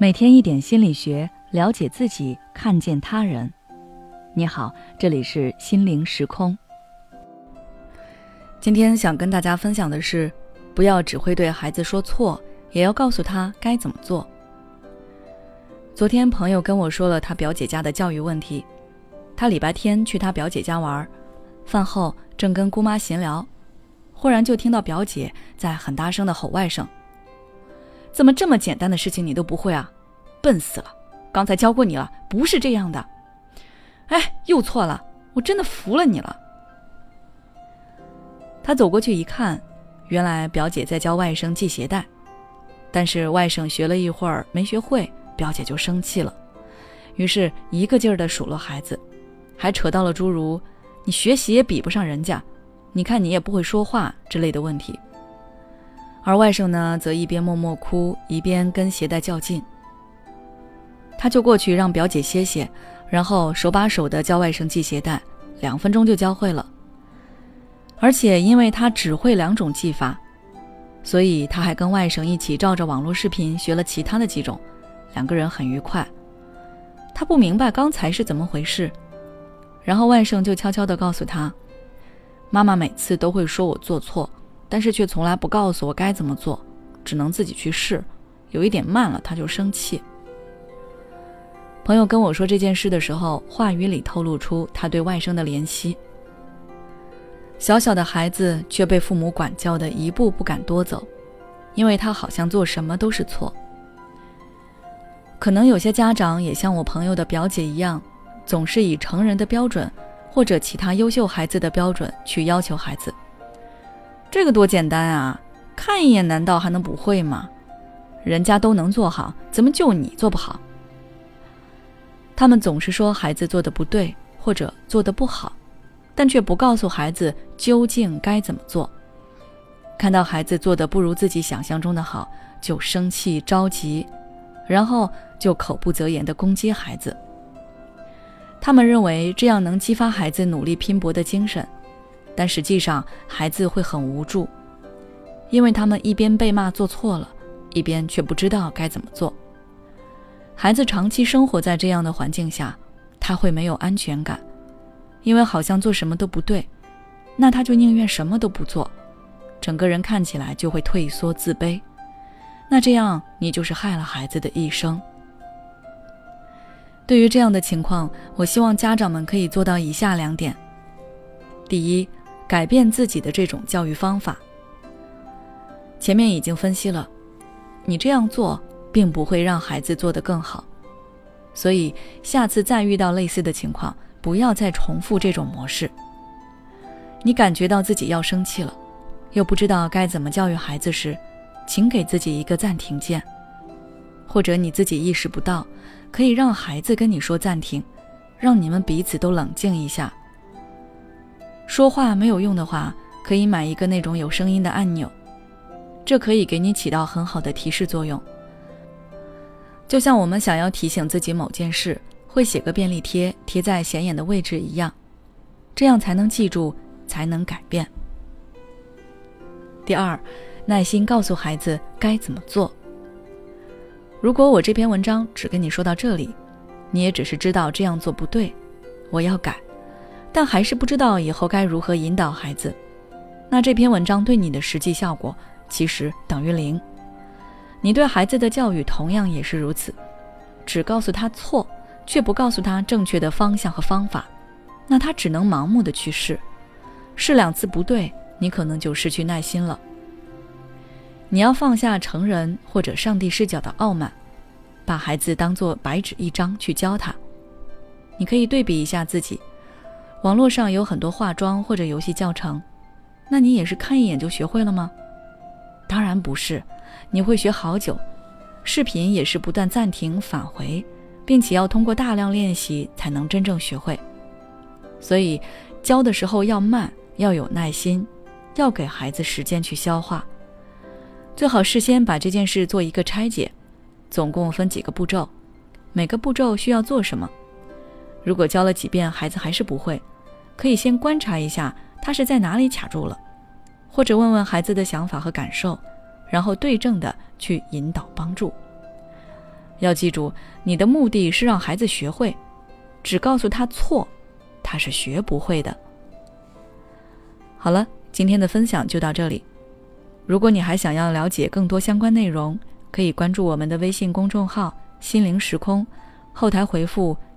每天一点心理学，了解自己，看见他人。你好，这里是心灵时空。今天想跟大家分享的是，不要只会对孩子说错，也要告诉他该怎么做。昨天朋友跟我说了他表姐家的教育问题，他礼拜天去他表姐家玩，饭后正跟姑妈闲聊，忽然就听到表姐在很大声的吼外甥。怎么这么简单的事情你都不会啊？笨死了！刚才教过你了，不是这样的。哎，又错了，我真的服了你了。他走过去一看，原来表姐在教外甥系鞋带，但是外甥学了一会儿没学会，表姐就生气了，于是一个劲儿的数落孩子，还扯到了诸如“你学习也比不上人家，你看你也不会说话”之类的问题。而外甥呢，则一边默默哭，一边跟鞋带较劲。他就过去让表姐歇歇，然后手把手的教外甥系鞋带，两分钟就教会了。而且因为他只会两种系法，所以他还跟外甥一起照着网络视频学了其他的几种，两个人很愉快。他不明白刚才是怎么回事，然后外甥就悄悄地告诉他：“妈妈每次都会说我做错。”但是却从来不告诉我该怎么做，只能自己去试。有一点慢了，他就生气。朋友跟我说这件事的时候，话语里透露出他对外甥的怜惜。小小的孩子却被父母管教的一步不敢多走，因为他好像做什么都是错。可能有些家长也像我朋友的表姐一样，总是以成人的标准或者其他优秀孩子的标准去要求孩子。这个多简单啊！看一眼难道还能不会吗？人家都能做好，怎么就你做不好？他们总是说孩子做的不对或者做的不好，但却不告诉孩子究竟该怎么做。看到孩子做的不如自己想象中的好，就生气着急，然后就口不择言的攻击孩子。他们认为这样能激发孩子努力拼搏的精神。但实际上，孩子会很无助，因为他们一边被骂做错了，一边却不知道该怎么做。孩子长期生活在这样的环境下，他会没有安全感，因为好像做什么都不对，那他就宁愿什么都不做，整个人看起来就会退缩自卑。那这样，你就是害了孩子的一生。对于这样的情况，我希望家长们可以做到以下两点：第一，改变自己的这种教育方法。前面已经分析了，你这样做并不会让孩子做得更好，所以下次再遇到类似的情况，不要再重复这种模式。你感觉到自己要生气了，又不知道该怎么教育孩子时，请给自己一个暂停键，或者你自己意识不到，可以让孩子跟你说暂停，让你们彼此都冷静一下。说话没有用的话，可以买一个那种有声音的按钮，这可以给你起到很好的提示作用。就像我们想要提醒自己某件事，会写个便利贴贴在显眼的位置一样，这样才能记住，才能改变。第二，耐心告诉孩子该怎么做。如果我这篇文章只跟你说到这里，你也只是知道这样做不对，我要改。但还是不知道以后该如何引导孩子，那这篇文章对你的实际效果其实等于零。你对孩子的教育同样也是如此，只告诉他错，却不告诉他正确的方向和方法，那他只能盲目的去试，试两次不对，你可能就失去耐心了。你要放下成人或者上帝视角的傲慢，把孩子当做白纸一张去教他。你可以对比一下自己。网络上有很多化妆或者游戏教程，那你也是看一眼就学会了吗？当然不是，你会学好久。视频也是不断暂停返回，并且要通过大量练习才能真正学会。所以教的时候要慢，要有耐心，要给孩子时间去消化。最好事先把这件事做一个拆解，总共分几个步骤，每个步骤需要做什么。如果教了几遍孩子还是不会，可以先观察一下他是在哪里卡住了，或者问问孩子的想法和感受，然后对症的去引导帮助。要记住，你的目的是让孩子学会，只告诉他错，他是学不会的。好了，今天的分享就到这里。如果你还想要了解更多相关内容，可以关注我们的微信公众号“心灵时空”，后台回复“